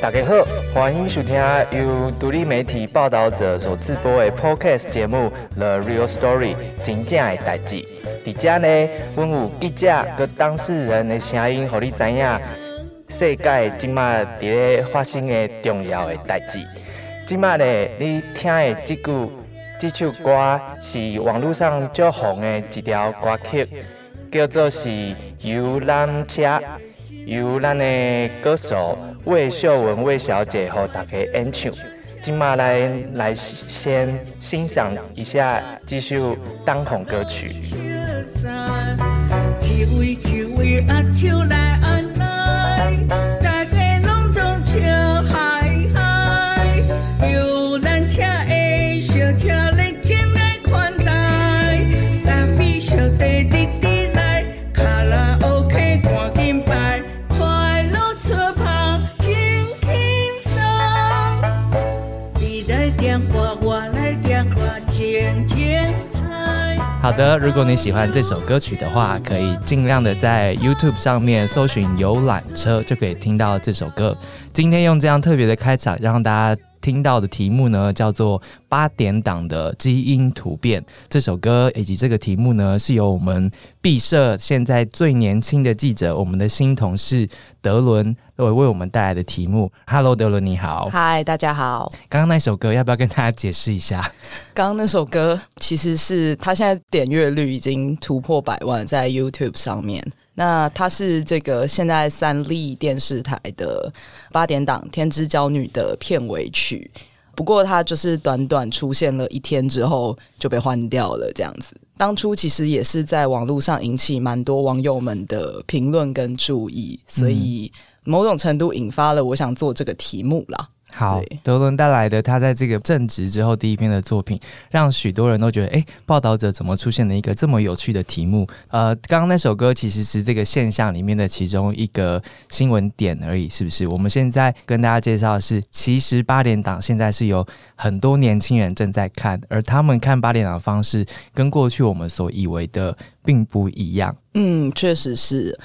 大家好，欢迎收听由独立媒体报道者所制播的 Podcast 节目《The Real Story》真正的代志。伫这呢，阮有记者佮当事人的声音，互你知影世界即马伫咧发生的重要的代志。即马呢，你听的即句、这首歌是网络上最红的一条歌曲，叫做是游览车。由咱的歌手魏秀文魏小姐和大家演唱，今嘛来来先欣赏一下这首当红歌曲。好的，如果你喜欢这首歌曲的话，可以尽量的在 YouTube 上面搜寻“游览车”，就可以听到这首歌。今天用这样特别的开场，让大家。听到的题目呢，叫做八点档的基因突变。这首歌以及这个题目呢，是由我们毕设现在最年轻的记者，我们的新同事德伦为为我们带来的题目。Hello，德伦你好。嗨，大家好。刚刚那首歌要不要跟大家解释一下？刚刚那首歌其实是他现在点阅率已经突破百万，在 YouTube 上面。那它是这个现在三立电视台的八点档《天之娇女》的片尾曲，不过它就是短短出现了一天之后就被换掉了，这样子。当初其实也是在网络上引起蛮多网友们的评论跟注意，所以某种程度引发了我想做这个题目啦。好，德伦带来的他在这个正职之后第一篇的作品，让许多人都觉得，哎，报道者怎么出现了一个这么有趣的题目？呃，刚刚那首歌其实是这个现象里面的其中一个新闻点而已，是不是？我们现在跟大家介绍的是，其实八点档现在是有很多年轻人正在看，而他们看八点档的方式跟过去我们所以为的并不一样。嗯，确实是。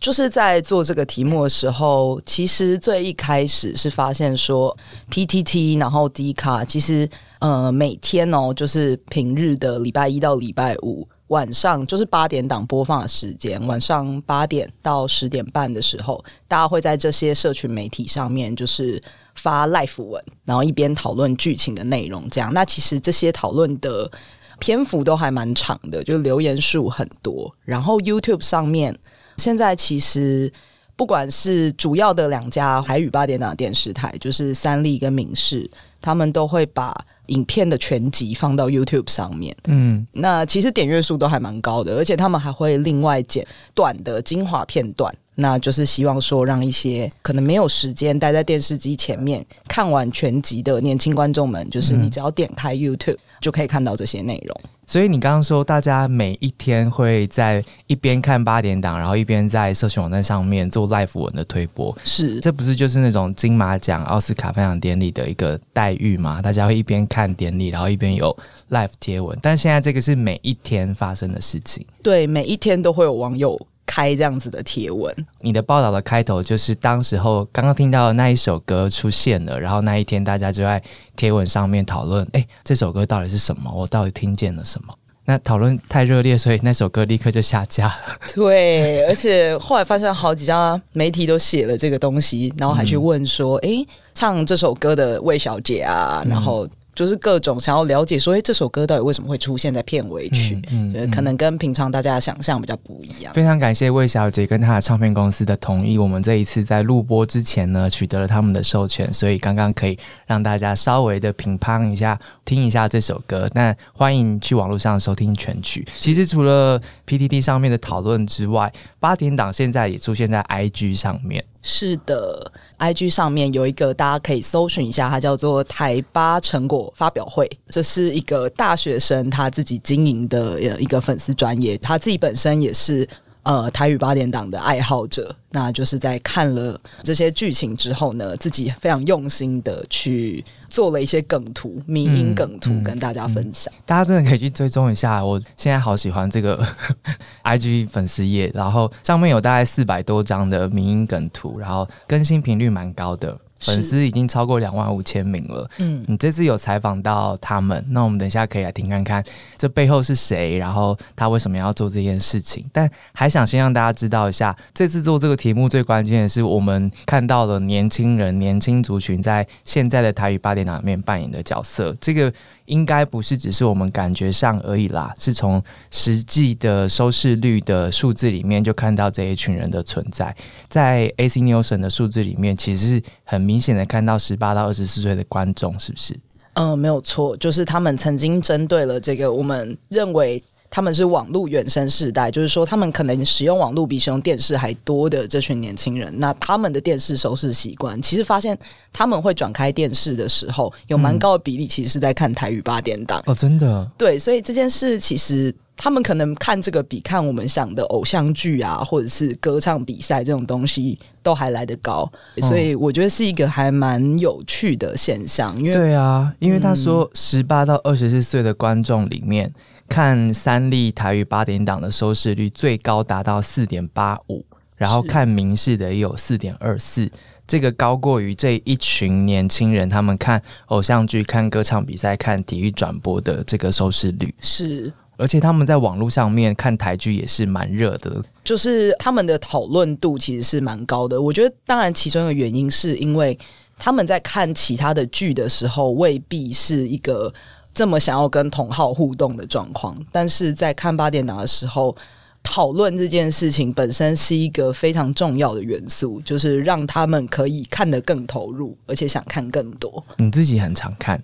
就是在做这个题目的时候，其实最一开始是发现说，PTT 然后 D 卡，其实呃每天哦，就是平日的礼拜一到礼拜五晚上，就是八点档播放的时间，晚上八点到十点半的时候，大家会在这些社群媒体上面就是发 live 文，然后一边讨论剧情的内容，这样。那其实这些讨论的篇幅都还蛮长的，就留言数很多，然后 YouTube 上面。现在其实不管是主要的两家海语八点档电视台，就是三立跟明视，他们都会把影片的全集放到 YouTube 上面。嗯，那其实点阅数都还蛮高的，而且他们还会另外剪短的精华片段，那就是希望说让一些可能没有时间待在电视机前面看完全集的年轻观众们，就是你只要点开 YouTube 就可以看到这些内容。所以你刚刚说，大家每一天会在一边看八点档，然后一边在社群网站上面做 live 文的推播，是这不是就是那种金马奖、奥斯卡颁奖典礼的一个待遇吗？大家会一边看典礼，然后一边有 live 贴文，但现在这个是每一天发生的事情，对，每一天都会有网友。开这样子的贴文，你的报道的开头就是当时候刚刚听到的那一首歌出现了，然后那一天大家就在贴文上面讨论，哎，这首歌到底是什么？我到底听见了什么？那讨论太热烈，所以那首歌立刻就下架了。对，而且后来发现好几家媒体都写了这个东西，然后还去问说，哎，唱这首歌的魏小姐啊，然后。就是各种想要了解，说哎，这首歌到底为什么会出现在片尾曲？嗯，可能跟平常大家的想象比较不一样。非常感谢魏小姐跟她的唱片公司的同意，我们这一次在录播之前呢，取得了他们的授权，所以刚刚可以让大家稍微的品乓一下，听一下这首歌。那欢迎去网络上收听全曲。其实除了 PTT 上面的讨论之外，八点档现在也出现在 IG 上面。是的，IG 上面有一个大家可以搜寻一下，它叫做台八成果发表会。这是一个大学生他自己经营的一个粉丝专业，他自己本身也是呃台语八点档的爱好者，那就是在看了这些剧情之后呢，自己非常用心的去做了一些梗图、迷因梗图跟大家分享。大家真的可以去追踪一下，我现在好喜欢这个 IG 粉丝页，然后上面有大概四百多张的迷因梗图，然后更新频率蛮高的。粉丝已经超过两万五千名了。嗯，你这次有采访到他们，那我们等一下可以来听看看这背后是谁，然后他为什么要做这件事情。但还想先让大家知道一下，这次做这个题目最关键的是，我们看到了年轻人、年轻族群在现在的台语八点档里面扮演的角色。这个。应该不是只是我们感觉上而已啦，是从实际的收视率的数字里面就看到这一群人的存在。在 AC Nielsen 的数字里面，其实是很明显的看到十八到二十四岁的观众，是不是？嗯，没有错，就是他们曾经针对了这个我们认为。他们是网络原生世代，就是说他们可能使用网络比使用电视还多的这群年轻人。那他们的电视收视习惯，其实发现他们会转开电视的时候，有蛮高的比例其实是在看台语八点档。哦，真的？对，所以这件事其实他们可能看这个比看我们想的偶像剧啊，或者是歌唱比赛这种东西都还来得高。所以我觉得是一个还蛮有趣的现象。因为对啊，因为他说十八到二十四岁的观众里面。看三立台语八点档的收视率最高达到四点八五，然后看明视的也有四点二四，这个高过于这一群年轻人他们看偶像剧、看歌唱比赛、看体育转播的这个收视率是，而且他们在网络上面看台剧也是蛮热的，就是他们的讨论度其实是蛮高的。我觉得，当然其中一个原因是因为他们在看其他的剧的时候，未必是一个。这么想要跟同好互动的状况，但是在看八点档的时候，讨论这件事情本身是一个非常重要的元素，就是让他们可以看得更投入，而且想看更多。你自己很常看，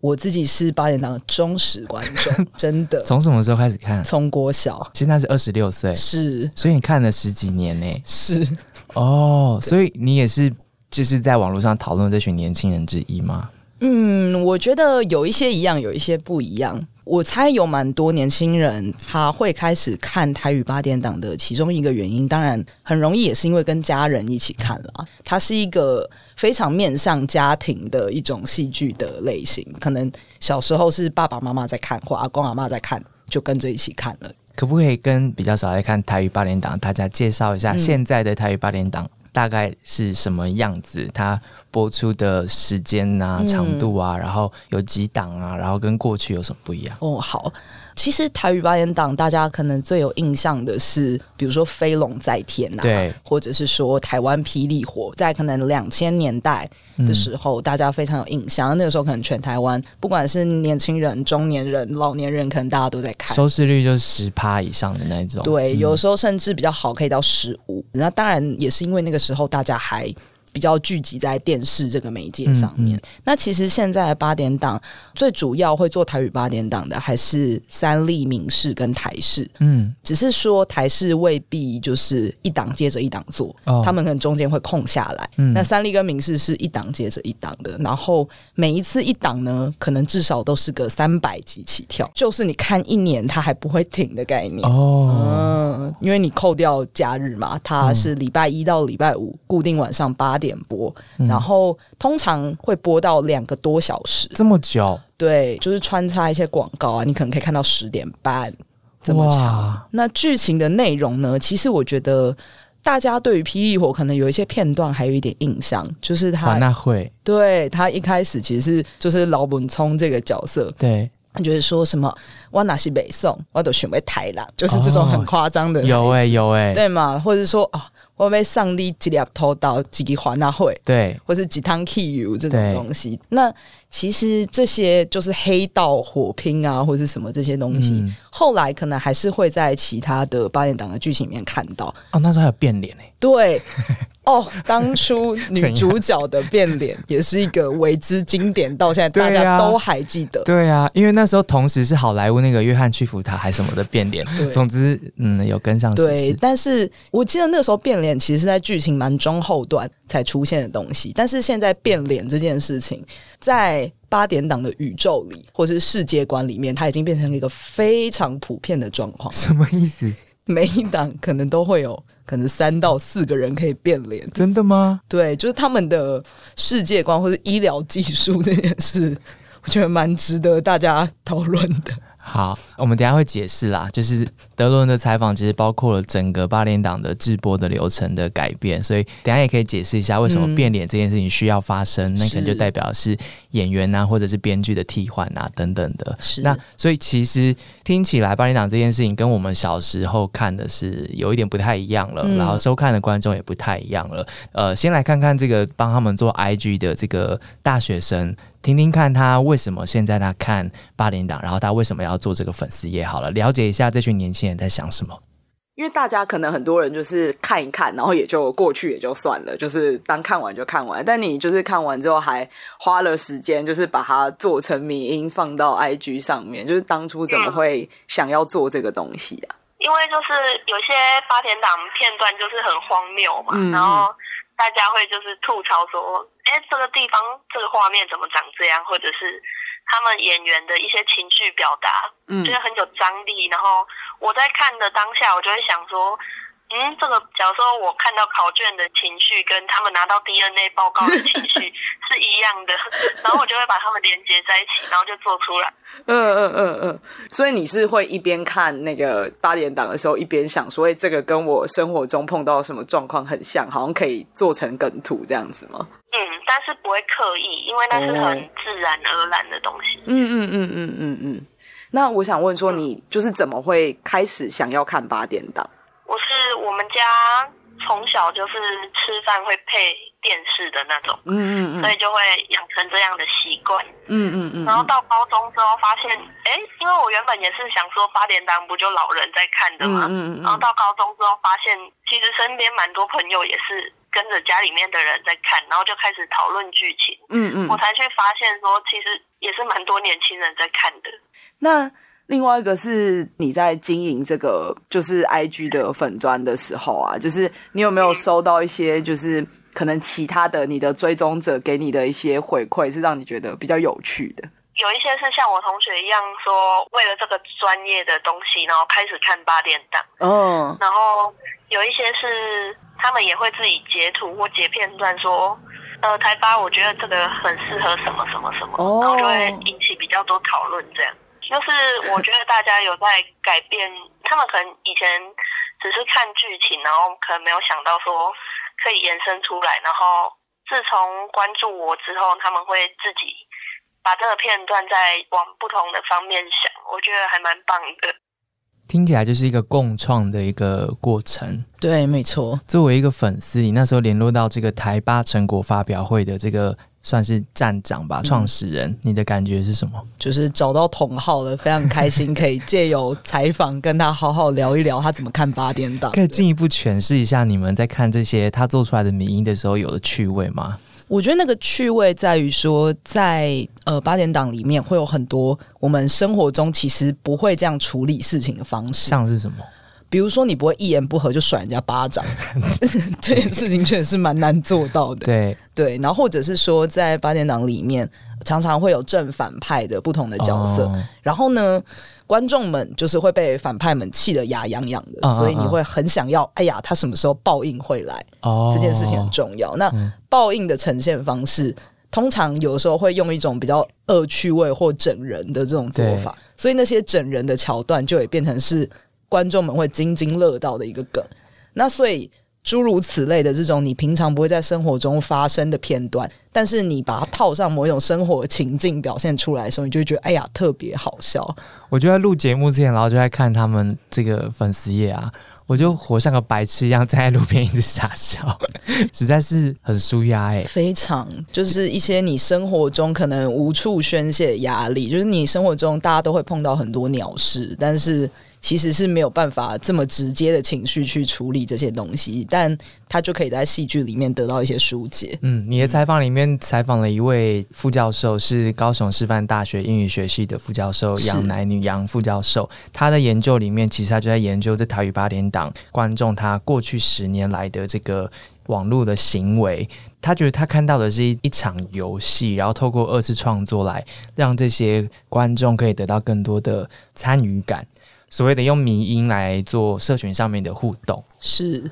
我自己是八点档的忠实观众，真的。从什么时候开始看？从国小，现在是二十六岁，是，所以你看了十几年呢？是哦，所以你也是就是在网络上讨论这群年轻人之一吗？嗯，我觉得有一些一样，有一些不一样。我猜有蛮多年轻人他会开始看台语八点档的其中一个原因，当然很容易也是因为跟家人一起看了。它是一个非常面向家庭的一种戏剧的类型。可能小时候是爸爸妈妈在看，或阿公阿妈在看，就跟着一起看了。可不可以跟比较少在看台语八点档大家介绍一下现在的台语八点档？大概是什么样子？它播出的时间啊、长度啊，然后有几档啊，然后跟过去有什么不一样？哦，好。其实台语八点档，大家可能最有印象的是，比如说《飞龙在天》呐，对，或者是说台湾霹雳火，在可能两千年代的时候，大家非常有印象。那个时候可能全台湾，不管是年轻人、中年人、老年人，可能大家都在看，收视率就是十趴以上的那种。对，有时候甚至比较好，可以到十五。那当然也是因为那个时候大家还。比较聚集在电视这个媒介上面。那其实现在的八点档最主要会做台语八点档的，还是三立、闽视跟台视。嗯，只是说台视未必就是一档接着一档做，他们可能中间会空下来。那三立跟闽视是一档接着一档的，然后每一次一档呢，可能至少都是个三百集起跳，就是你看一年它还不会停的概念。哦，嗯，因为你扣掉假日嘛，它是礼拜一到礼拜五固定晚上八。点播，然后通常会播到两个多小时，这么久？对，就是穿插一些广告啊，你可能可以看到十点半这么长。那剧情的内容呢？其实我觉得大家对于霹雳火可能有一些片段还有一点印象，就是他那会对他一开始其实是就是老本聪这个角色，对，就是说什么我哪是北宋，我都选为台郎，就是这种很夸张的，有哎有哎，对嘛？或者说啊。会被上帝几粒偷到几个华纳会，对，或是几趟 key you 这种东西。那其实这些就是黑道火拼啊，或者是什么这些东西，后来可能还是会在其他的八点档的剧情里面看到。哦，那时候还有变脸哎，对。哦，当初 女主角的变脸也是一个为之经典，到现在大家都还记得。对啊，因为那时候同时是好莱坞那个约翰屈服塔还什么的变脸。总之，嗯，有跟上。对，但是我记得那时候变脸其实是在剧情蛮中后段才出现的东西。但是现在变脸这件事情，在八点档的宇宙里或是世界观里面，它已经变成一个非常普遍的状况。什么意思？每一档可能都会有可能三到四个人可以变脸。真的吗？对，就是他们的世界观或者医疗技术这件事，我觉得蛮值得大家讨论的。好，我们等下会解释啦。就是德伦的采访其实包括了整个八连党的直播的流程的改变，所以等下也可以解释一下为什么变脸这件事情需要发生。那可能就代表是演员呐，或者是编剧的替换啊等等的。是那所以其实听起来八连党这件事情跟我们小时候看的是有一点不太一样了，然后收看的观众也不太一样了。呃，先来看看这个帮他们做 IG 的这个大学生。听听看他为什么现在他看八连党，然后他为什么要做这个粉丝也？好了，了解一下这群年轻人在想什么。因为大家可能很多人就是看一看，然后也就过去也就算了，就是当看完就看完。但你就是看完之后还花了时间，就是把它做成迷音放到 IG 上面。就是当初怎么会想要做这个东西啊？因为就是有些八点档片段就是很荒谬嘛，然后。大家会就是吐槽说，哎，这个地方这个画面怎么长这样，或者是他们演员的一些情绪表达，嗯，就是很有张力。然后我在看的当下，我就会想说。嗯，这个假如说我看到考卷的情绪跟他们拿到 DNA 报告的情绪 是一样的，然后我就会把他们连接在一起，然后就做出来。嗯嗯嗯嗯。所以你是会一边看那个八点档的时候，一边想说，哎，这个跟我生活中碰到什么状况很像，好像可以做成梗图这样子吗？嗯，但是不会刻意，因为那是很自然而然的东西。嗯嗯嗯嗯嗯嗯。那我想问说，你就是怎么会开始想要看八点档？我是我们家从小就是吃饭会配电视的那种，嗯嗯嗯，所以就会养成这样的习惯，嗯嗯嗯。然后到高中之后发现，哎，因为我原本也是想说八点档不就老人在看的嘛，嗯嗯嗯。然后到高中之后发现，其实身边蛮多朋友也是跟着家里面的人在看，然后就开始讨论剧情，嗯嗯。我才去发现说，其实也是蛮多年轻人在看的。那。另外一个是你在经营这个就是 I G 的粉砖的时候啊，就是你有没有收到一些就是可能其他的你的追踪者给你的一些回馈，是让你觉得比较有趣的？有一些是像我同学一样说，为了这个专业的东西，然后开始看八点档。嗯，然后有一些是他们也会自己截图或截片段说，呃，台八我觉得这个很适合什么什么什么，然后就会引起比较多讨论这样。就是我觉得大家有在改变，他们可能以前只是看剧情，然后可能没有想到说可以延伸出来。然后自从关注我之后，他们会自己把这个片段再往不同的方面想，我觉得还蛮棒的。听起来就是一个共创的一个过程。对，没错。作为一个粉丝，你那时候联络到这个台八成果发表会的这个。算是站长吧，创始人，你的感觉是什么？就是找到同号了，非常开心，可以借由采访跟他好好聊一聊，他怎么看八点档。可以进一步诠释一下你们在看这些他做出来的迷音的时候有的趣味吗？我觉得那个趣味在于说，在呃八点档里面会有很多我们生活中其实不会这样处理事情的方式，像是什么？比如说，你不会一言不合就甩人家巴掌，这件事情确实是蛮难做到的。对对，然后或者是说，在八点档里面，常常会有正反派的不同的角色，然后呢，观众们就是会被反派们气得牙痒痒的，所以你会很想要，哎呀，他什么时候报应会来？哦，这件事情很重要。那报应的呈现方式，通常有时候会用一种比较恶趣味或整人的这种做法，所以那些整人的桥段就也变成是。观众们会津津乐道的一个梗，那所以诸如此类的这种你平常不会在生活中发生的片段，但是你把它套上某一种生活情境表现出来的时候，你就觉得哎呀特别好笑。我就在录节目之前，然后就在看他们这个粉丝页啊，我就活像个白痴一样站在路边一直傻笑，实在是很舒压哎。非常就是一些你生活中可能无处宣泄压力，就是你生活中大家都会碰到很多鸟事，但是。其实是没有办法这么直接的情绪去处理这些东西，但他就可以在戏剧里面得到一些疏解。嗯，你的采访里面采访了一位副教授，是高雄师范大学英语学系的副教授杨乃女杨副教授。他的研究里面，其实他就在研究这台语八点档观众他过去十年来的这个网络的行为。他觉得他看到的是一一场游戏，然后透过二次创作来让这些观众可以得到更多的参与感。所谓的用迷音来做社群上面的互动。是。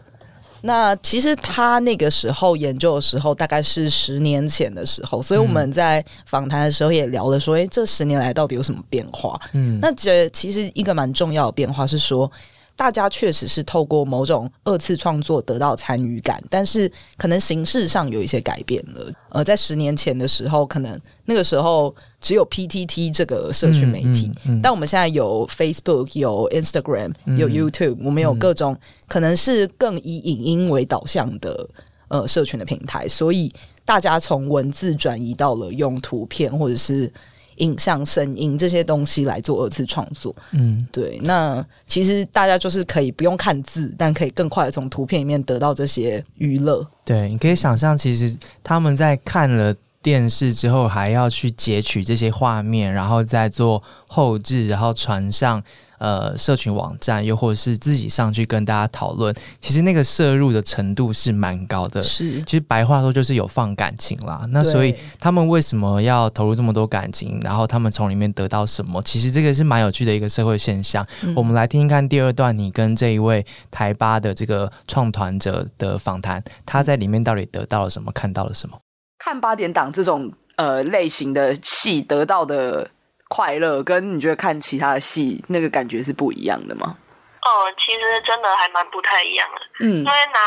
那其实他那个时候研究的时候，大概是十年前的时候，所以我们在访谈的时候也聊了，说，哎，这十年来到底有什么变化？嗯，那这其实一个蛮重要的变化是说。大家确实是透过某种二次创作得到参与感，但是可能形式上有一些改变了。呃，在十年前的时候，可能那个时候只有 PTT 这个社群媒体，但我们现在有 Facebook、有 Instagram、有 YouTube，我们有各种可能是更以影音为导向的呃社群的平台，所以大家从文字转移到了用图片或者是。影像、声音这些东西来做二次创作，嗯，对。那其实大家就是可以不用看字，但可以更快的从图片里面得到这些娱乐。对，你可以想象，其实他们在看了电视之后，还要去截取这些画面，然后再做后置，然后传上。呃，社群网站又或者是自己上去跟大家讨论，其实那个摄入的程度是蛮高的。是，其实白话说就是有放感情啦。那所以他们为什么要投入这么多感情？然后他们从里面得到什么？其实这个是蛮有趣的一个社会现象。我们来听听看第二段，你跟这一位台巴的这个创团者的访谈，他在里面到底得到了什么？看到了什么？看八点档这种呃类型的戏得到的。快乐跟你觉得看其他的戏那个感觉是不一样的吗？哦，其实真的还蛮不太一样的。嗯，因为拿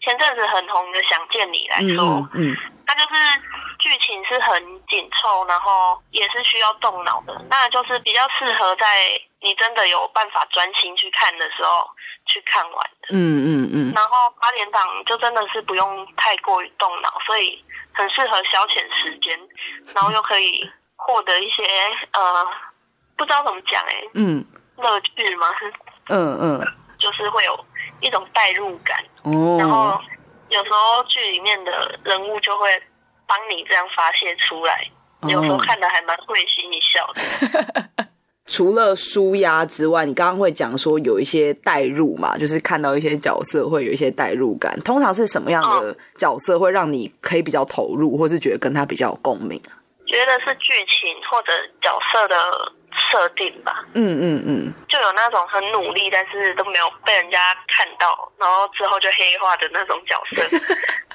前阵子很红的《想见你》来说，嗯，它就是剧情是很紧凑，然后也是需要动脑的，那就是比较适合在你真的有办法专心去看的时候去看完的。嗯嗯嗯。然后八点档就真的是不用太过于动脑，所以很适合消遣时间，然后又可以。获得一些呃，不知道怎么讲哎，嗯，乐趣吗？嗯嗯，就是会有一种代入感，哦，然后有时候剧里面的人物就会帮你这样发泄出来，有时候看的还蛮会心一笑的。除了舒压之外，你刚刚会讲说有一些代入嘛，就是看到一些角色会有一些代入感。通常是什么样的角色会让你可以比较投入，或是觉得跟他比较有共鸣啊？觉得是剧情或者角色的设定吧。嗯嗯嗯，就有那种很努力，但是都没有被人家看到，然后之后就黑化的那种角色。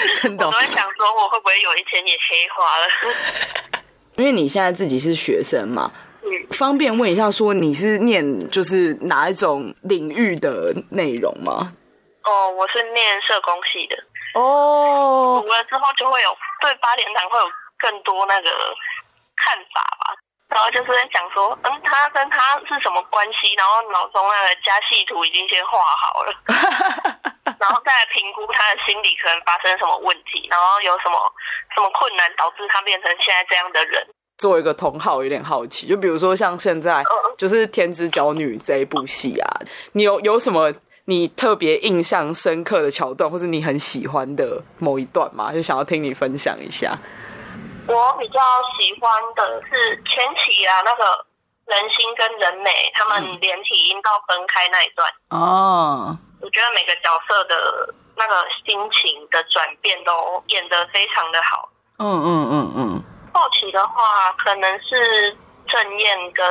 真的，我都在想说，我会不会有一天也黑化了？因为你现在自己是学生嘛，嗯，方便问一下，说你是念就是哪一种领域的内容吗？哦，我是念社工系的。哦，读了之后就会有对八连堂会有。更多那个看法吧，然后就是在想说，嗯，他跟他是什么关系，然后脑中那个加戏图已经先画好了，然后再来评估他的心理可能发生什么问题，然后有什么什么困难导致他变成现在这样的人。作为一个同好，有点好奇，就比如说像现在就是《天之娇女》这一部戏啊，你有有什么你特别印象深刻的桥段，或是你很喜欢的某一段吗？就想要听你分享一下。我比较喜欢的是前期啊，那个人心跟人美他们连体阴道分开那一段哦，我觉得每个角色的那个心情的转变都演得非常的好。嗯嗯嗯嗯。后期的话，可能是郑燕跟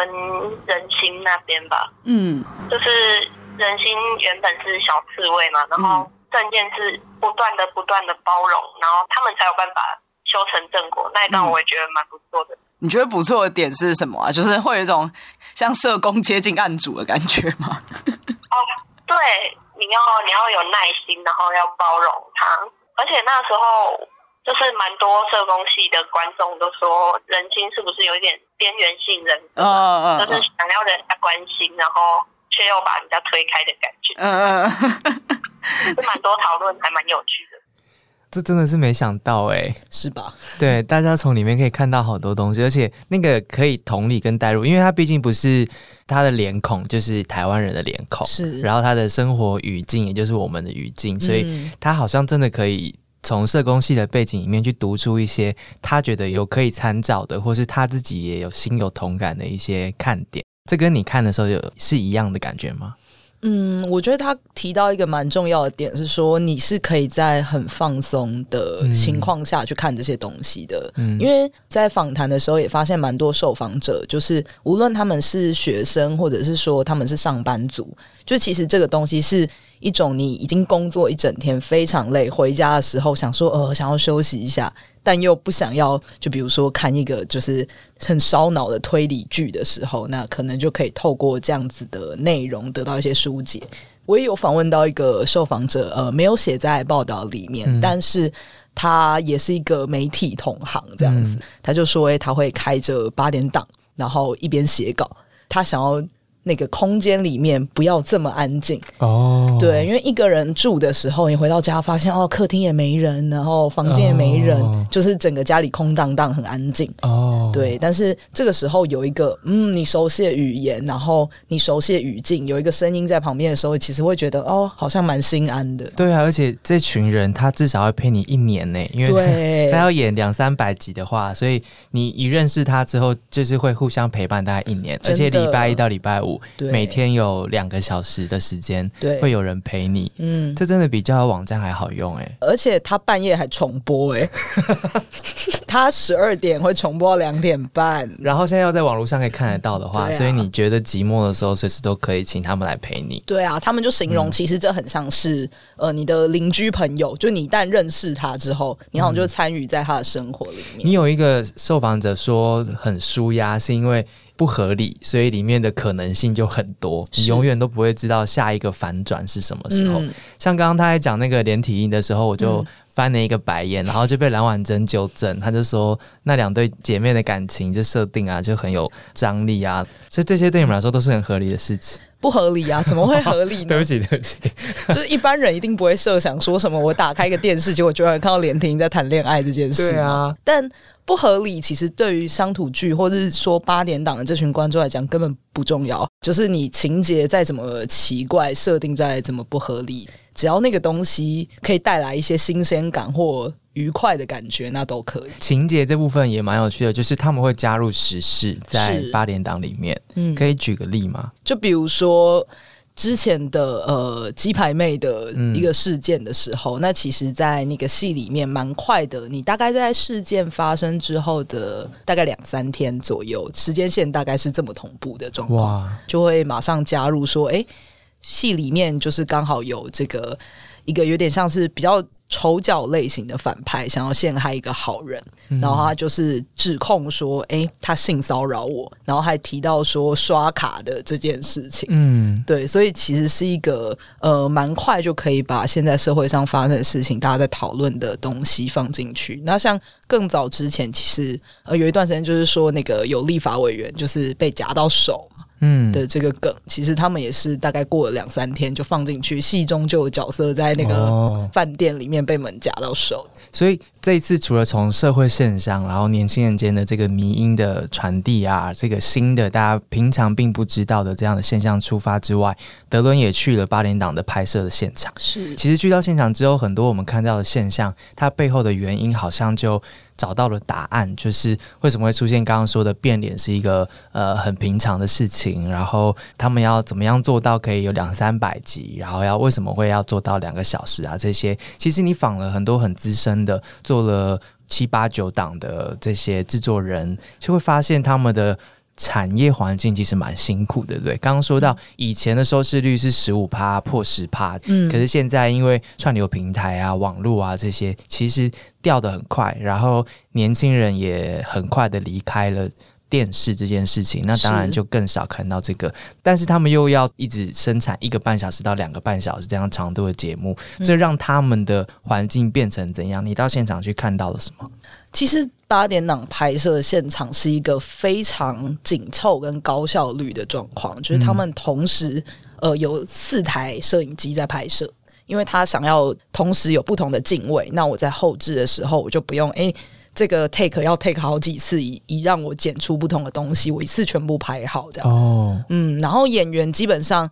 人心那边吧。嗯。就是人心原本是小刺猬嘛，然后郑燕是不断的不断的包容，然后他们才有办法。修成正果那一段我也觉得蛮不错的。你觉得不错的点是什么啊？就是会有一种像社工接近案主的感觉吗？哦，对，你要你要有耐心，然后要包容他。而且那时候就是蛮多社工系的观众都说，人心是不是有一点边缘性人？嗯嗯就是想要人家关心，然后却又把人家推开的感觉。嗯嗯，是蛮多讨论，还蛮有趣的。这真的是没想到哎，是吧？对，大家从里面可以看到好多东西，而且那个可以同理跟代入，因为他毕竟不是他的脸孔，就是台湾人的脸孔，是。然后他的生活语境，也就是我们的语境，所以他好像真的可以从社工系的背景里面去读出一些他觉得有可以参照的，或是他自己也有心有同感的一些看点。这跟你看的时候有是一样的感觉吗？嗯，我觉得他提到一个蛮重要的点是说，你是可以在很放松的情况下去看这些东西的。嗯，因为在访谈的时候也发现蛮多受访者，就是无论他们是学生，或者是说他们是上班族，就其实这个东西是一种你已经工作一整天非常累，回家的时候想说呃想要休息一下。但又不想要，就比如说看一个就是很烧脑的推理剧的时候，那可能就可以透过这样子的内容得到一些疏解。我也有访问到一个受访者，呃，没有写在报道里面，但是他也是一个媒体同行这样子，他就说，哎，他会开着八点档，然后一边写稿，他想要。那个空间里面不要这么安静哦，对，因为一个人住的时候，你回到家发现哦，客厅也没人，然后房间也没人，就是整个家里空荡荡，很安静哦。对，但是这个时候有一个嗯，你熟悉的语言，然后你熟悉的语境，有一个声音在旁边的时候，其实会觉得哦，好像蛮心安的。对啊，而且这群人他至少要陪你一年呢，因为 他要演两三百集的话，所以你一认识他之后，就是会互相陪伴大概一年，而且礼拜一到礼拜五。每天有两个小时的时间，对，会有人陪你，嗯，这真的比交友网站还好用哎，而且他半夜还重播哎，他十二点会重播两点半，然后现在要在网络上可以看得到的话，所以你觉得寂寞的时候，随时都可以请他们来陪你。对啊，他们就形容，其实这很像是呃你的邻居朋友，就你一旦认识他之后，你好像就参与在他的生活里面。你有一个受访者说很舒压，是因为。不合理，所以里面的可能性就很多，你永远都不会知道下一个反转是什么时候。像刚刚他在讲那个连体婴的时候，我就翻了一个白眼，然后就被蓝婉珍纠正，他就说那两对姐妹的感情就设定啊，就很有张力啊，所以这些对你们来说都是很合理的事情。不合理啊，怎么会合理呢？对不起，对不起，就是一般人一定不会设想说什么，我打开一个电视，结果居然看到连体婴在谈恋爱这件事。对啊，但。不合理，其实对于乡土剧或者是说八点档的这群观众来讲，根本不重要。就是你情节再怎么奇怪，设定再怎么不合理，只要那个东西可以带来一些新鲜感或愉快的感觉，那都可以。情节这部分也蛮有趣的，就是他们会加入时事在八点档里面。嗯，可以举个例吗？就比如说。之前的呃鸡排妹的一个事件的时候，那其实，在那个戏里面蛮快的。你大概在事件发生之后的大概两三天左右，时间线大概是这么同步的状况，就会马上加入说，哎，戏里面就是刚好有这个一个有点像是比较。丑角类型的反派想要陷害一个好人，然后他就是指控说：“哎，他性骚扰我。”然后还提到说刷卡的这件事情。嗯，对，所以其实是一个呃，蛮快就可以把现在社会上发生的事情，大家在讨论的东西放进去。那像更早之前，其实呃有一段时间就是说那个有立法委员就是被夹到手。嗯的这个梗，其实他们也是大概过了两三天就放进去，戏中就有角色在那个饭店里面被门夹到手。所以这一次除了从社会现象，然后年轻人间的这个迷音的传递啊，这个新的大家平常并不知道的这样的现象出发之外，德伦也去了八连档的拍摄的现场。是，其实去到现场之后，很多我们看到的现象，它背后的原因好像就。找到了答案，就是为什么会出现刚刚说的变脸是一个呃很平常的事情，然后他们要怎么样做到可以有两三百集，然后要为什么会要做到两个小时啊？这些其实你访了很多很资深的，做了七八九档的这些制作人，就会发现他们的。产业环境其实蛮辛苦的，对不对？刚刚说到以前的收视率是十五趴破十趴，嗯，可是现在因为串流平台啊、网络啊这些，其实掉的很快，然后年轻人也很快的离开了电视这件事情，那当然就更少看到这个。但是他们又要一直生产一个半小时到两个半小时这样长度的节目，这让他们的环境变成怎样？你到现场去看到了什么？其实八点档拍摄现场是一个非常紧凑跟高效率的状况，就是他们同时呃有四台摄影机在拍摄，因为他想要同时有不同的镜位，那我在后置的时候我就不用哎这个 take 要 take 好几次，以以让我剪出不同的东西，我一次全部拍好这样。哦，嗯，然后演员基本上。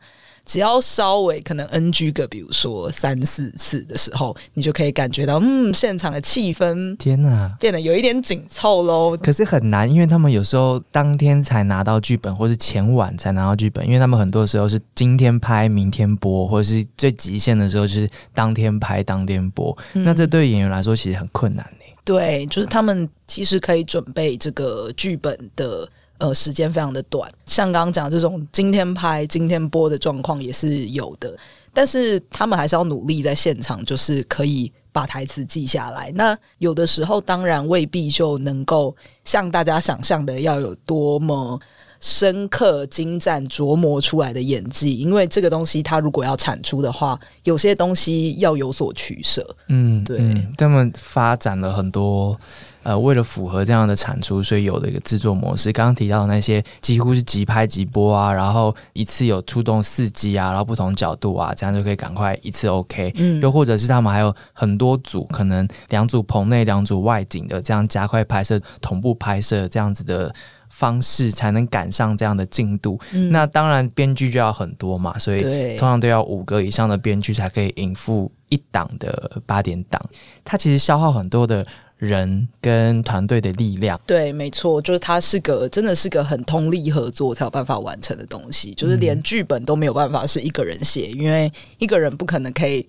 只要稍微可能 NG 个，比如说三四次的时候，你就可以感觉到，嗯，现场的气氛，天哪，变得有一点紧凑喽。可是很难，因为他们有时候当天才拿到剧本，或是前晚才拿到剧本，因为他们很多时候是今天拍，明天播，或者是最极限的时候就是当天拍，当天播。那这对演员来说其实很困难呢。对，就是他们其实可以准备这个剧本的。呃，时间非常的短，像刚刚讲这种今天拍今天播的状况也是有的，但是他们还是要努力在现场，就是可以把台词记下来。那有的时候当然未必就能够像大家想象的要有多么深刻、精湛、琢磨出来的演技，因为这个东西它如果要产出的话，有些东西要有所取舍。嗯，对，他们发展了很多。呃，为了符合这样的产出，所以有的一个制作模式。刚刚提到的那些几乎是即拍即播啊，然后一次有出动四机啊，然后不同角度啊，这样就可以赶快一次 OK。嗯，又或者是他们还有很多组，可能两组棚内、两组外景的，这样加快拍摄、同步拍摄这样子的方式，才能赶上这样的进度。那当然，编剧就要很多嘛，所以通常都要五个以上的编剧才可以应付一档的八点档。它其实消耗很多的。人跟团队的力量，对，没错，就是它是个真的是个很通力合作才有办法完成的东西，就是连剧本都没有办法是一个人写，因为一个人不可能可以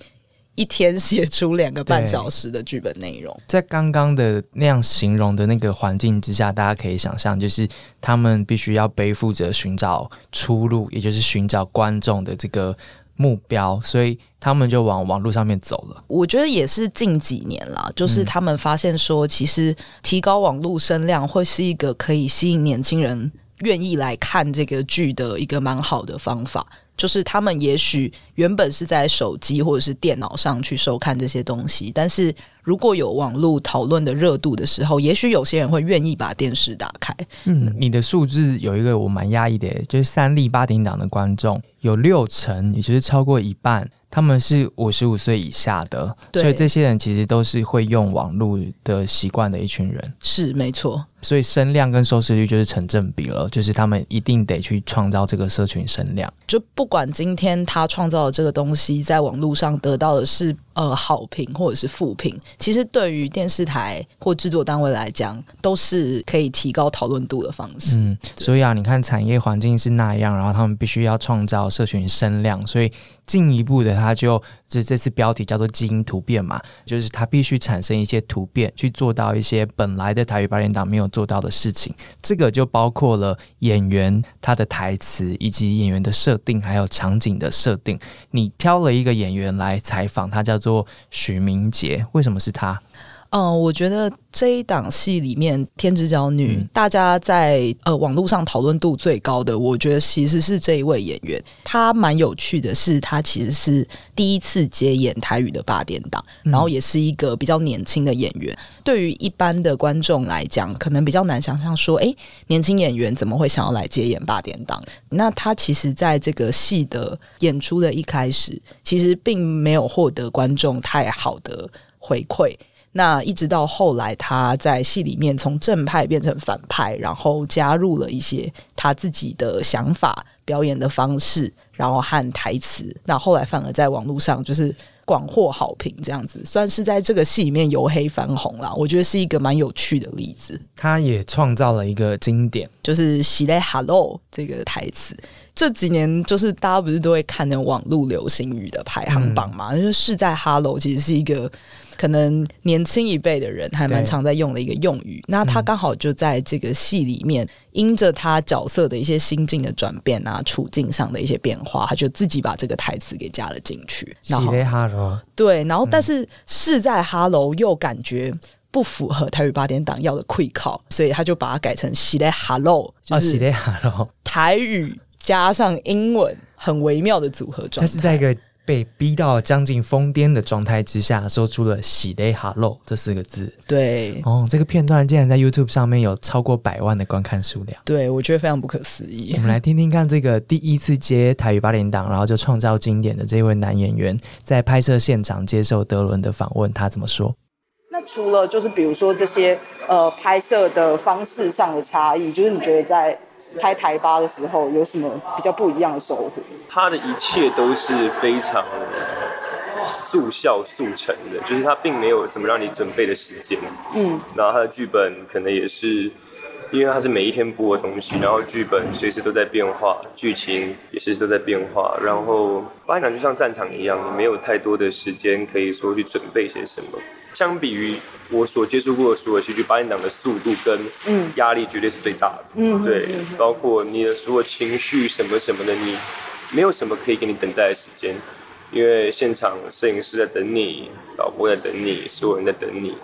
一天写出两个半小时的剧本内容。在刚刚的那样形容的那个环境之下，大家可以想象，就是他们必须要背负着寻找出路，也就是寻找观众的这个。目标，所以他们就往网络上面走了。我觉得也是近几年啦，就是他们发现说，其实提高网络声量会是一个可以吸引年轻人愿意来看这个剧的一个蛮好的方法。就是他们也许原本是在手机或者是电脑上去收看这些东西，但是如果有网络讨论的热度的时候，也许有些人会愿意把电视打开。嗯，你的数字有一个我蛮压抑的，就是三立八点档的观众有六成，也就是超过一半。他们是五十五岁以下的，所以这些人其实都是会用网络的习惯的一群人。是没错，所以声量跟收视率就是成正比了，就是他们一定得去创造这个社群声量。就不管今天他创造的这个东西在网络上得到的是呃好评或者是负评，其实对于电视台或制作单位来讲，都是可以提高讨论度的方式。嗯，所以啊，你看产业环境是那样，然后他们必须要创造社群声量，所以。进一步的，他就这这次标题叫做基因突变嘛，就是他必须产生一些突变，去做到一些本来的台语八连档没有做到的事情。这个就包括了演员他的台词，以及演员的设定，还有场景的设定。你挑了一个演员来采访，他叫做许明杰，为什么是他？嗯，我觉得这一档戏里面《天之娇女》，大家在呃网络上讨论度最高的，我觉得其实是这一位演员。他蛮有趣的是，他其实是第一次接演台语的八点档，然后也是一个比较年轻的演员。对于一般的观众来讲，可能比较难想象说，哎，年轻演员怎么会想要来接演八点档？那他其实在这个戏的演出的一开始，其实并没有获得观众太好的回馈。那一直到后来，他在戏里面从正派变成反派，然后加入了一些他自己的想法、表演的方式，然后和台词。那后来反而在网络上就是广获好评，这样子算是在这个戏里面由黑翻红了。我觉得是一个蛮有趣的例子。他也创造了一个经典，就是“喜来 Hello” 这个台词。这几年就是大家不是都会看那网络流行语的排行榜嘛？就是“是在 Hello” 其实是一个。可能年轻一辈的人还蛮常在用的一个用语，那他刚好就在这个戏里面，因着他角色的一些心境的转变啊，处境上的一些变化，他就自己把这个台词给加了进去。然后对，然后但是是在哈喽又感觉不符合台语八点档要的 quick call，所以他就把它改成喜来哈喽，就是哈喽台语加上英文很微妙的组合状态。是在一个。被逼到将近疯癫的状态之下，说出了“喜雷哈喽”这四个字。对，哦，这个片段竟然在 YouTube 上面有超过百万的观看数量。对，我觉得非常不可思议。我们来听听看，这个第一次接台语八连档，然后就创造经典的这位男演员，在拍摄现场接受德伦的访问，他怎么说？那除了就是比如说这些呃拍摄的方式上的差异，就是你觉得在拍台八的时候有什么比较不一样的收获？他的一切都是非常速效速成的，就是他并没有什么让你准备的时间。嗯，然后他的剧本可能也是。因为它是每一天播的东西，然后剧本随时都在变化，剧情也随时都在变化。然后八点档就像战场一样，没有太多的时间可以说去准备些什么。相比于我所接触过的所有戏剧，八点档的速度跟压力绝对是最大的。嗯，对，包括你的所有情绪什么什么的，你没有什么可以给你等待的时间，因为现场摄影师在等你，导播在等你，所有人在等你。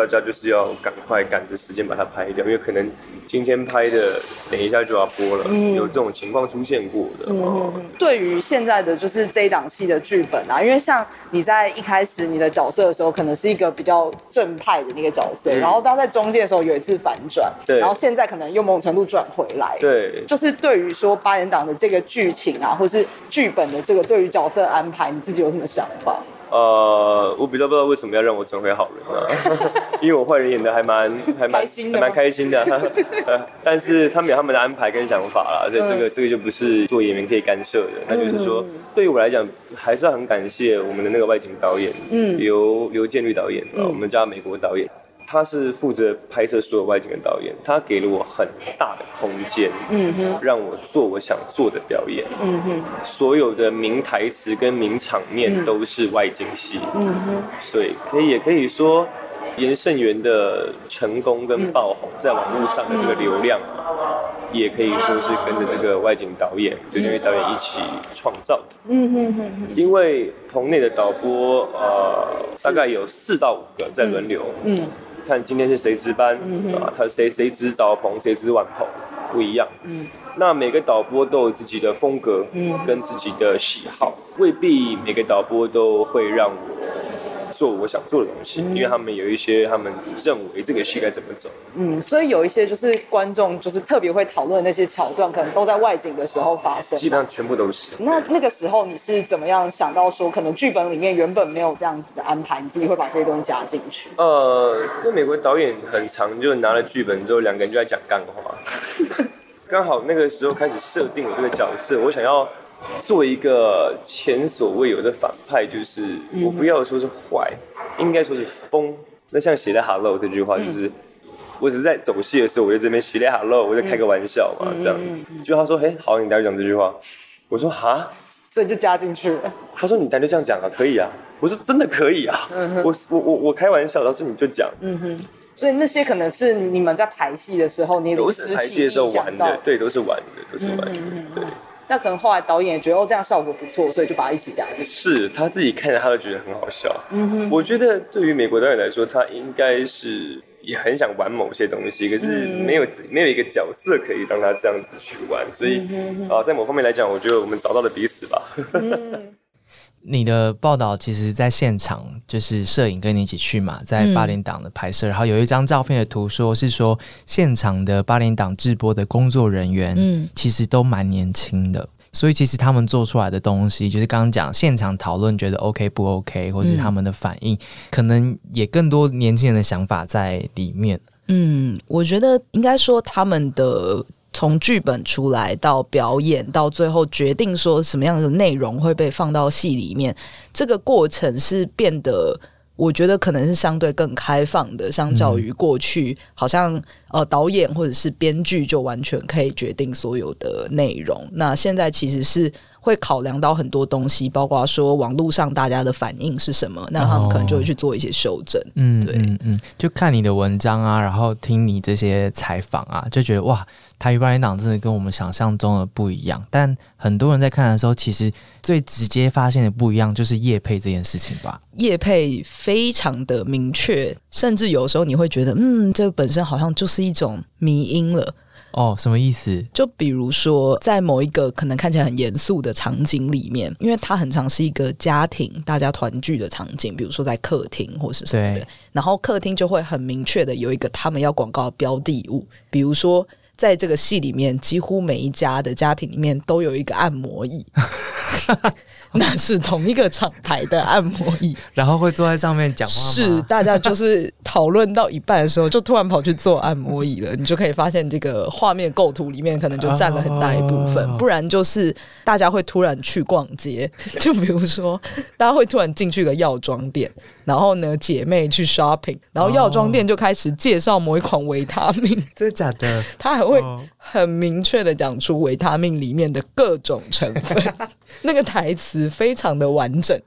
大家就是要赶快赶着时间把它拍掉，因为可能今天拍的，等一下就要播了，有这种情况出现过的。嗯对于现在的就是这一档戏的剧本啊，因为像你在一开始你的角色的时候，可能是一个比较正派的那个角色，然后当在中间的时候有一次反转，对，然后现在可能又某种程度转回来，对，就是对于说八人档的这个剧情啊，或是剧本的这个对于角色安排，你自己有什么想法？呃，我比较不知道为什么要让我转回好人啊，因为我坏人演的还蛮还蛮还蛮开心的，但是他们有他们的安排跟想法啦，所以这个这个就不是做演员可以干涉的。那就是说，对于我来讲，还是要很感谢我们的那个外景导演，嗯，刘刘建律导演啊，我们家美国导演。他是负责拍摄所有外景的导演，他给了我很大的空间，嗯哼，让我做我想做的表演，嗯哼，所有的名台词跟名场面都是外景戏，嗯哼，所以可以也可以说，严胜元的成功跟爆红，在网络上的这个流量，也可以说是跟着这个外景导演刘建宇导演一起创造的，嗯哼哼，因为棚内的导播呃，大概有四到五个在轮流，嗯。看今天是谁值班啊？他谁谁值早棚，谁值晚棚，不一样。嗯，那每个导播都有自己的风格，嗯，跟自己的喜好，未必每个导播都会让我。做我想做的东西，因为他们有一些他们认为这个戏该怎么走。嗯，所以有一些就是观众就是特别会讨论那些桥段，可能都在外景的时候发生。基本上全部都是。那那个时候你是怎么样想到说，可能剧本里面原本没有这样子的安排，你自己会把这些东西加进去？呃，跟美国导演很长，就拿了剧本之后，两个人就在讲干话。刚好那个时候开始设定我这个角色，我想要。做一个前所未有的反派，就是我不要说是坏，应该说是疯。那像写在 Hello 这句话，就是我只是在走戏的时候，我在这边写在 Hello，我在开个玩笑嘛，这样子。就他说，嘿，好，你待会讲这句话。我说，哈，所以就加进去了。他说，你待会这样讲啊，可以啊。我说，真的可以啊。我我我我开玩笑，他说你就讲。嗯哼。所以那些可能是你们在排戏的时候，你都是排戏的时候玩的，对，都是玩的，都是玩的，对。那可能后来导演也觉得哦这样效果不错，所以就把它一起加进去。是他自己看着他都觉得很好笑。嗯哼，我觉得对于美国导演来说，他应该是也很想玩某些东西，可是没有没有一个角色可以让他这样子去玩，所以啊，在某方面来讲，我觉得我们找到了彼此吧。你的报道其实，在现场就是摄影跟你一起去嘛，在八点档的拍摄，然后有一张照片的图，说是说现场的八点档直播的工作人员，嗯，其实都蛮年轻的，所以其实他们做出来的东西，就是刚刚讲现场讨论觉得 OK 不 OK，或是他们的反应，可能也更多年轻人的想法在里面。嗯，我觉得应该说他们的。从剧本出来到表演，到最后决定说什么样的内容会被放到戏里面，这个过程是变得，我觉得可能是相对更开放的，相较于过去，好像呃导演或者是编剧就完全可以决定所有的内容。那现在其实是。会考量到很多东西，包括说网络上大家的反应是什么，那他们可能就会去做一些修正。嗯，对，嗯嗯，就看你的文章啊，然后听你这些采访啊，就觉得哇，台语八点档真的跟我们想象中的不一样。但很多人在看的时候，其实最直接发现的不一样就是叶配这件事情吧。叶配非常的明确，甚至有时候你会觉得，嗯，这本身好像就是一种迷音了。哦，什么意思？就比如说，在某一个可能看起来很严肃的场景里面，因为它很常是一个家庭大家团聚的场景，比如说在客厅或是什么的，然后客厅就会很明确的有一个他们要广告的标的物，比如说在这个戏里面，几乎每一家的家庭里面都有一个按摩椅。那是同一个厂牌的按摩椅，然后会坐在上面讲话是，大家就是讨论到一半的时候，就突然跑去做按摩椅了。你就可以发现，这个画面构图里面可能就占了很大一部分。不然就是大家会突然去逛街，就比如说大家会突然进去个药妆店，然后呢姐妹去 shopping，然后药妆店就开始介绍某一款维他命，真的假的？他还会很明确的讲出维他命里面的各种成分，那个台词。非常的完整，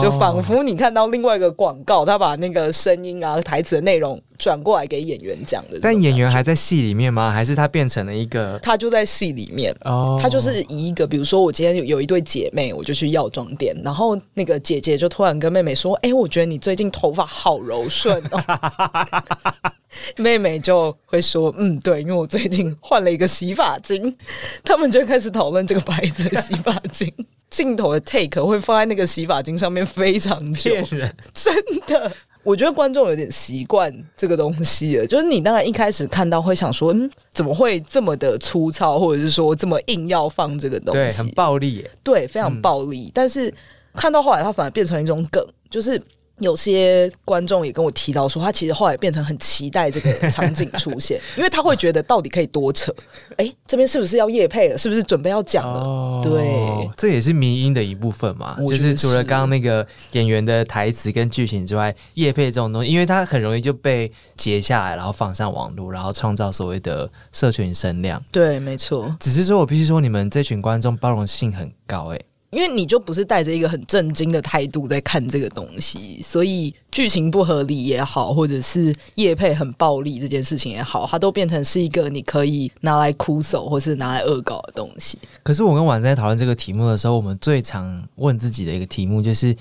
就仿佛你看到另外一个广告，他把那个声音啊、台词的内容转过来给演员讲的。但演员还在戏里面吗？还是他变成了一个？他就在戏里面哦。他就是以一个，比如说我今天有有一对姐妹，我就去药妆店，然后那个姐姐就突然跟妹妹说：“哎，我觉得你最近头发好柔顺哦。” 妹妹就会说：“嗯，对，因为我最近换了一个洗发精。”他们就开始讨论这个牌子的洗发精。镜头的 take 会放在那个洗发精上面非常骗人，真的。我觉得观众有点习惯这个东西了，就是你当然一开始看到会想说，嗯，怎么会这么的粗糙，或者是说这么硬要放这个东西？对，很暴力，对，非常暴力。但是看到后来，它反而变成一种梗，就是。有些观众也跟我提到说，他其实后来变成很期待这个场景出现，因为他会觉得到底可以多扯。哎，这边是不是要夜配了？是不是准备要讲了？对，这也是迷音的一部分嘛。就是除了刚刚那个演员的台词跟剧情之外，夜配这种东西，因为它很容易就被截下来，然后放上网络，然后创造所谓的社群声量。对，没错。只是说我必须说，你们这群观众包容性很高，哎。因为你就不是带着一个很震惊的态度在看这个东西，所以剧情不合理也好，或者是叶配很暴力这件事情也好，它都变成是一个你可以拿来哭手或是拿来恶搞的东西。可是我跟婉在讨论这个题目的时候，我们最常问自己的一个题目就是。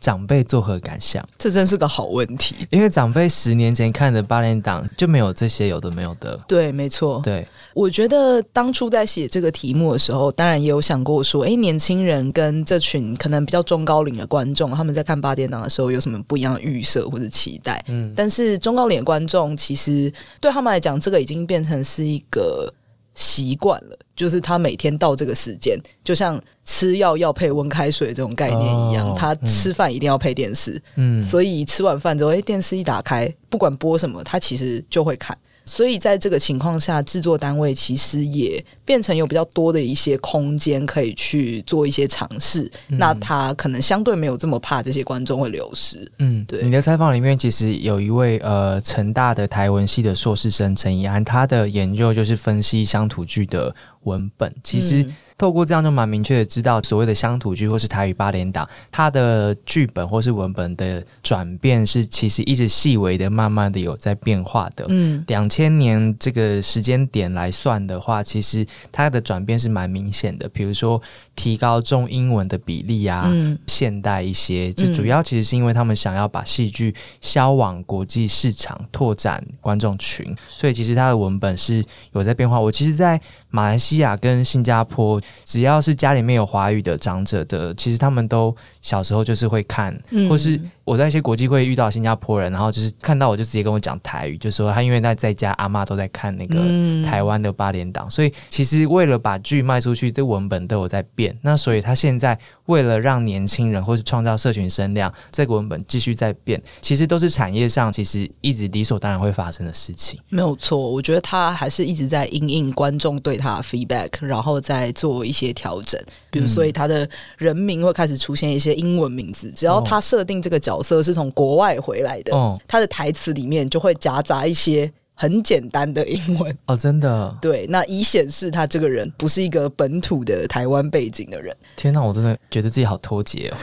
长辈作何感想？这真是个好问题。因为长辈十年前看的八连档就没有这些有的没有的。对，没错。对，我觉得当初在写这个题目的时候，当然也有想过说，哎，年轻人跟这群可能比较中高龄的观众，他们在看八点档的时候有什么不一样的预设或者期待？嗯，但是中高龄的观众其实对他们来讲，这个已经变成是一个。习惯了，就是他每天到这个时间，就像吃药要配温开水这种概念一样，他吃饭一定要配电视，嗯，所以吃完饭之后，哎，电视一打开，不管播什么，他其实就会看。所以在这个情况下，制作单位其实也变成有比较多的一些空间可以去做一些尝试。那他可能相对没有这么怕这些观众会流失。嗯，对。你的采访里面其实有一位呃成大的台文系的硕士生陈怡安，他的研究就是分析乡土剧的文本，其实。透过这样就蛮明确的知道，所谓的乡土剧或是台语八连档，它的剧本或是文本的转变是其实一直细微的、慢慢的有在变化的。嗯，两千年这个时间点来算的话，其实它的转变是蛮明显的。比如说提高中英文的比例啊，现代一些，这主要其实是因为他们想要把戏剧销往国际市场，拓展观众群，所以其实它的文本是有在变化。我其实，在马来西亚跟新加坡，只要是家里面有华语的长者的，其实他们都小时候就是会看，或是我在一些国际会遇到新加坡人，然后就是看到我就直接跟我讲台语，就说他因为他在家阿妈都在看那个台湾的八连档，所以其实为了把剧卖出去，这文本都有在变。那所以他现在为了让年轻人或是创造社群声量，这个文本继续在变，其实都是产业上其实一直理所当然会发生的事情。没有错，我觉得他还是一直在应应观众对。他的 feedback，然后再做一些调整，比如所以他的人名会开始出现一些英文名字，只要他设定这个角色是从国外回来的，他的台词里面就会夹杂一些很简单的英文哦，真的，对，那以显示他这个人不是一个本土的台湾背景的人。天哪，我真的觉得自己好脱节哦。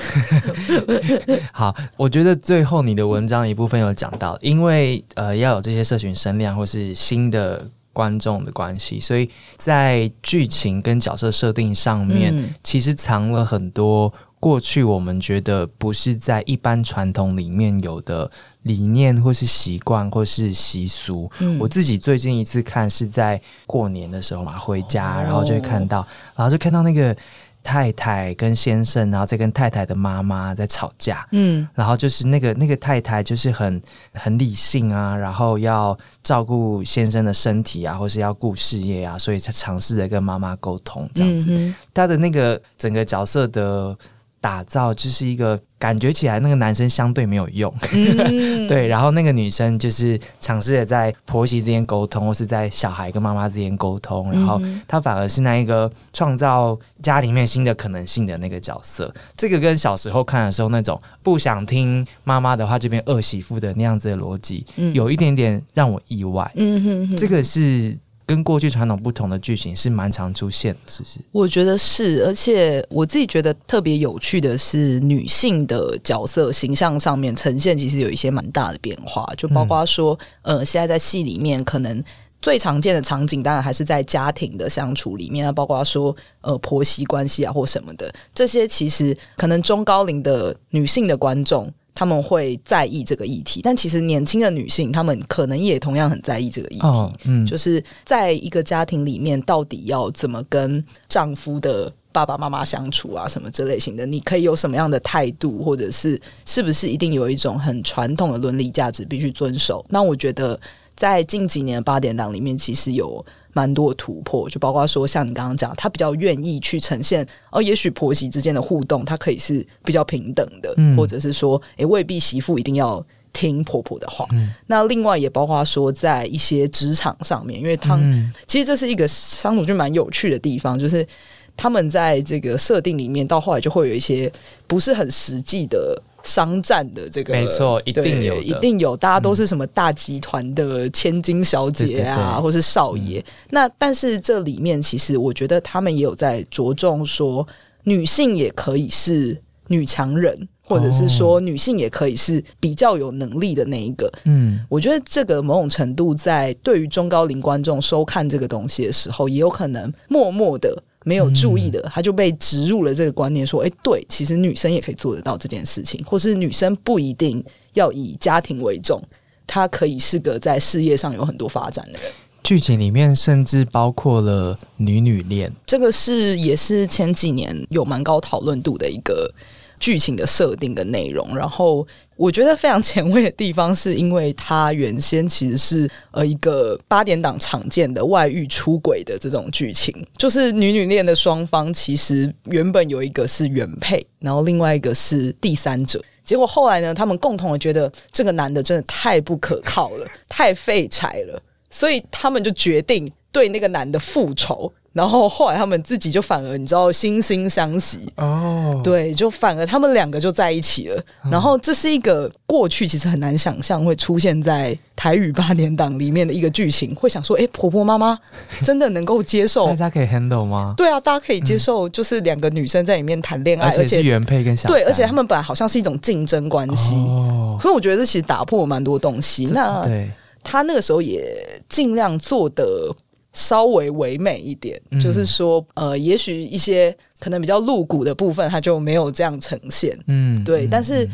好，我觉得最后你的文章一部分有讲到，因为呃要有这些社群声量或是新的。观众的关系，所以在剧情跟角色设定上面，其实藏了很多过去我们觉得不是在一般传统里面有的理念，或是习惯，或是习俗。我自己最近一次看是在过年的时候嘛，回家然后就会看到，然后就看到那个太太跟先生，然后再跟太太的妈妈在吵架，嗯，然后就是那个那个太太就是很很理性啊，然后要照顾先生的身体啊，或是要顾事业啊，所以才尝试着跟妈妈沟通这样子。他的那个整个角色的。打造就是一个感觉起来，那个男生相对没有用，对，然后那个女生就是尝试着在婆媳之间沟通，或是在小孩跟妈妈之间沟通，然后她反而是那一个创造家里面新的可能性的那个角色。这个跟小时候看的时候那种不想听妈妈的话就变恶媳妇的那样子的逻辑，有一点点让我意外。嗯哼，这个是。跟过去传统不同的剧情是蛮常出现，是不是？我觉得是，而且我自己觉得特别有趣的是，女性的角色形象上面呈现其实有一些蛮大的变化，就包括说，呃，现在在戏里面可能最常见的场景，当然还是在家庭的相处里面啊，包括说，呃，婆媳关系啊或什么的，这些其实可能中高龄的女性的观众。他们会在意这个议题，但其实年轻的女性，她们可能也同样很在意这个议题。嗯，就是在一个家庭里面，到底要怎么跟丈夫的爸爸妈妈相处啊，什么这类型的，你可以有什么样的态度，或者是是不是一定有一种很传统的伦理价值必须遵守？那我觉得，在近几年的八点档里面，其实有。蛮多突破，就包括说，像你刚刚讲，他比较愿意去呈现，哦，也许婆媳之间的互动，它可以是比较平等的，或者是说，诶，未必媳妇一定要听婆婆的话。那另外也包括说，在一些职场上面，因为他其实这是一个相处就蛮有趣的地方，就是他们在这个设定里面，到后来就会有一些不是很实际的。商战的这个没错，一定有，一定有，大家都是什么大集团的千金小姐啊，或是少爷。那但是这里面其实我觉得他们也有在着重说，女性也可以是女强人，或者是说女性也可以是比较有能力的那一个。嗯，我觉得这个某种程度在对于中高龄观众收看这个东西的时候，也有可能默默的。没有注意的，他就被植入了这个观念，说：“哎，对，其实女生也可以做得到这件事情，或是女生不一定要以家庭为重，她可以是个在事业上有很多发展的人。”剧情里面甚至包括了女女恋，这个是也是前几年有蛮高讨论度的一个。剧情的设定跟内容，然后我觉得非常前卫的地方，是因为它原先其实是呃一个八点档常见的外遇出轨的这种剧情，就是女女恋的双方其实原本有一个是原配，然后另外一个是第三者，结果后来呢，他们共同的觉得这个男的真的太不可靠了，太废柴了，所以他们就决定对那个男的复仇。然后后来他们自己就反而你知道惺惺相惜哦，对，就反而他们两个就在一起了。然后这是一个过去其实很难想象会出现在台语八点档里面的一个剧情，会想说，哎，婆婆妈妈 真的能够接受？大家可以 handle 吗？对啊，大家可以接受，就是两个女生在里面谈恋爱，而且是原配跟小对，而且他们本来好像是一种竞争关系，所以我觉得这其实打破了蛮多东西。那对他那个时候也尽量做的。稍微唯美一点，就是说，呃，也许一些可能比较露骨的部分，它就没有这样呈现。嗯，对。但是，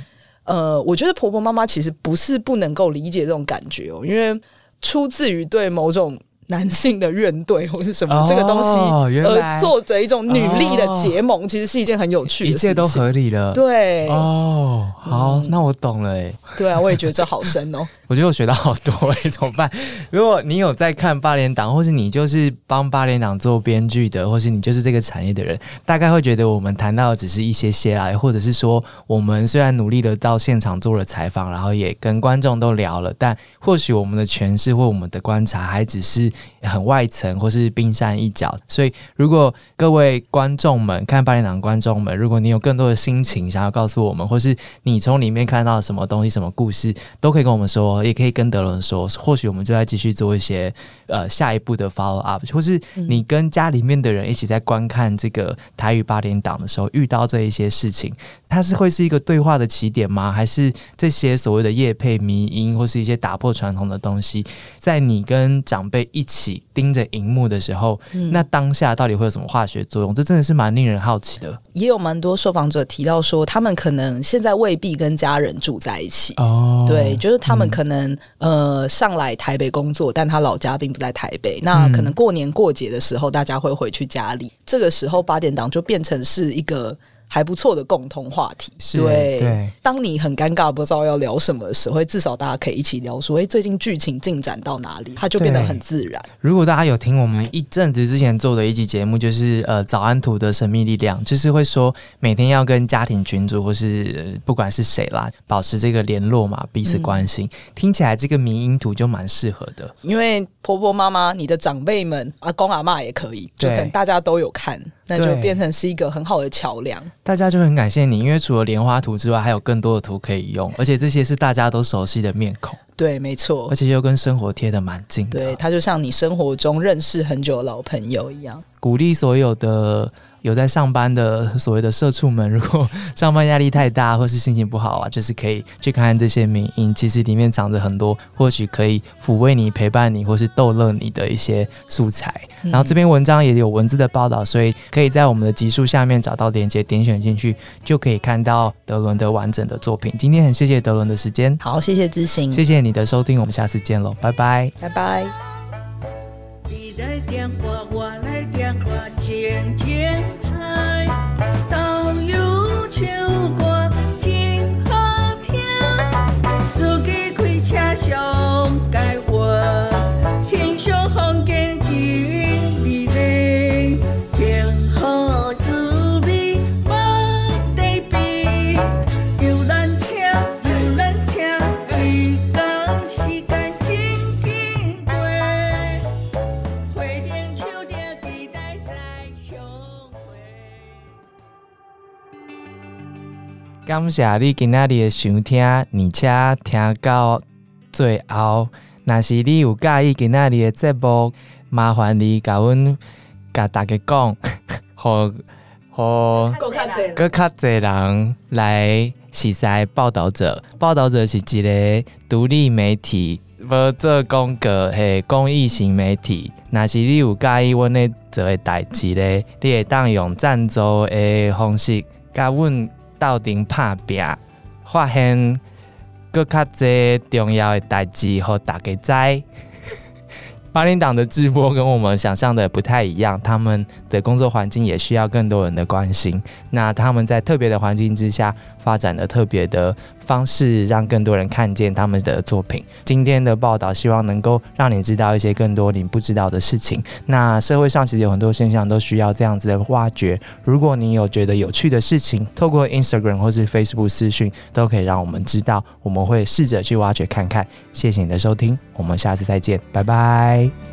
呃，我觉得婆婆妈妈其实不是不能够理解这种感觉哦，因为出自于对某种。男性的怨怼或是什么这个东西，而做着一种女力的结盟，其实是一件很有趣的事情。一切都合理了，对哦，好，那我懂了哎。对啊，我也觉得这好深哦。我觉得我学到好多哎，怎么办？如果你有在看八连党，或是你就是帮八连党做编剧的，或是你就是这个产业的人，大概会觉得我们谈到的只是一些些来，或者是说我们虽然努力的到现场做了采访，然后也跟观众都聊了，但或许我们的诠释或我们的观察还只是。很外层或是冰山一角，所以如果各位观众们看八点档观众们，如果你有更多的心情想要告诉我们，或是你从里面看到什么东西、什么故事，都可以跟我们说，也可以跟德伦说，或许我们就在继续做一些呃下一步的 follow up，或是你跟家里面的人一起在观看这个台语八点档的时候遇到这一些事情，它是会是一个对话的起点吗？还是这些所谓的叶配迷音或是一些打破传统的东西，在你跟长辈一一起盯着荧幕的时候，那当下到底会有什么化学作用？这真的是蛮令人好奇的。也有蛮多受访者提到说，他们可能现在未必跟家人住在一起。哦，对，就是他们可能呃上来台北工作，但他老家并不在台北。那可能过年过节的时候，大家会回去家里，这个时候八点档就变成是一个。还不错的共同话题，对。当你很尴尬不知道要聊什么的时候，至少大家可以一起聊说：“哎，最近剧情进展到哪里？”它就变得很自然。如果大家有听我们一阵子之前做的一集节目，就是呃早安图的神秘力量，就是会说每天要跟家庭群组或是不管是谁啦，保持这个联络嘛，彼此关心。听起来这个迷音图就蛮适合的，因为婆婆妈妈、你的长辈们、阿公阿妈也可以，就可能大家都有看。那就变成是一个很好的桥梁，大家就很感谢你，因为除了莲花图之外，还有更多的图可以用，而且这些是大家都熟悉的面孔。对，没错，而且又跟生活贴的蛮近。对，它就像你生活中认识很久的老朋友一样，鼓励所有的。有在上班的所谓的社畜们，如果上班压力太大或是心情不好啊，就是可以去看看这些名音，其实里面藏着很多或许可以抚慰你、陪伴你或是逗乐你的一些素材。然后这篇文章也有文字的报道，所以可以在我们的集数下面找到链接，点选进去就可以看到德伦的完整的作品。今天很谢谢德伦的时间，好，谢谢知行，谢谢你的收听，我们下次见喽，拜拜，拜拜。天天。感谢你今仔日的收听，而且听到最后。若是你有介意今仔日的节目，麻烦你甲阮甲大家讲，互互搁较侪人来实在报道者。报道者是一个独立媒体，无做广告，系公益型媒体。若是你有介意阮咧做诶代志咧，你会当用赞助诶方式甲阮。斗阵拍拼，发现更较侪重要的代志，和大家知。八零党的直播跟我们想象的不太一样，他们的工作环境也需要更多人的关心。那他们在特别的环境之下，发展的特别的方式，让更多人看见他们的作品。今天的报道希望能够让你知道一些更多你不知道的事情。那社会上其实有很多现象都需要这样子的挖掘。如果你有觉得有趣的事情，透过 Instagram 或是 Facebook 私讯，都可以让我们知道，我们会试着去挖掘看看。谢谢你的收听，我们下次再见，拜拜。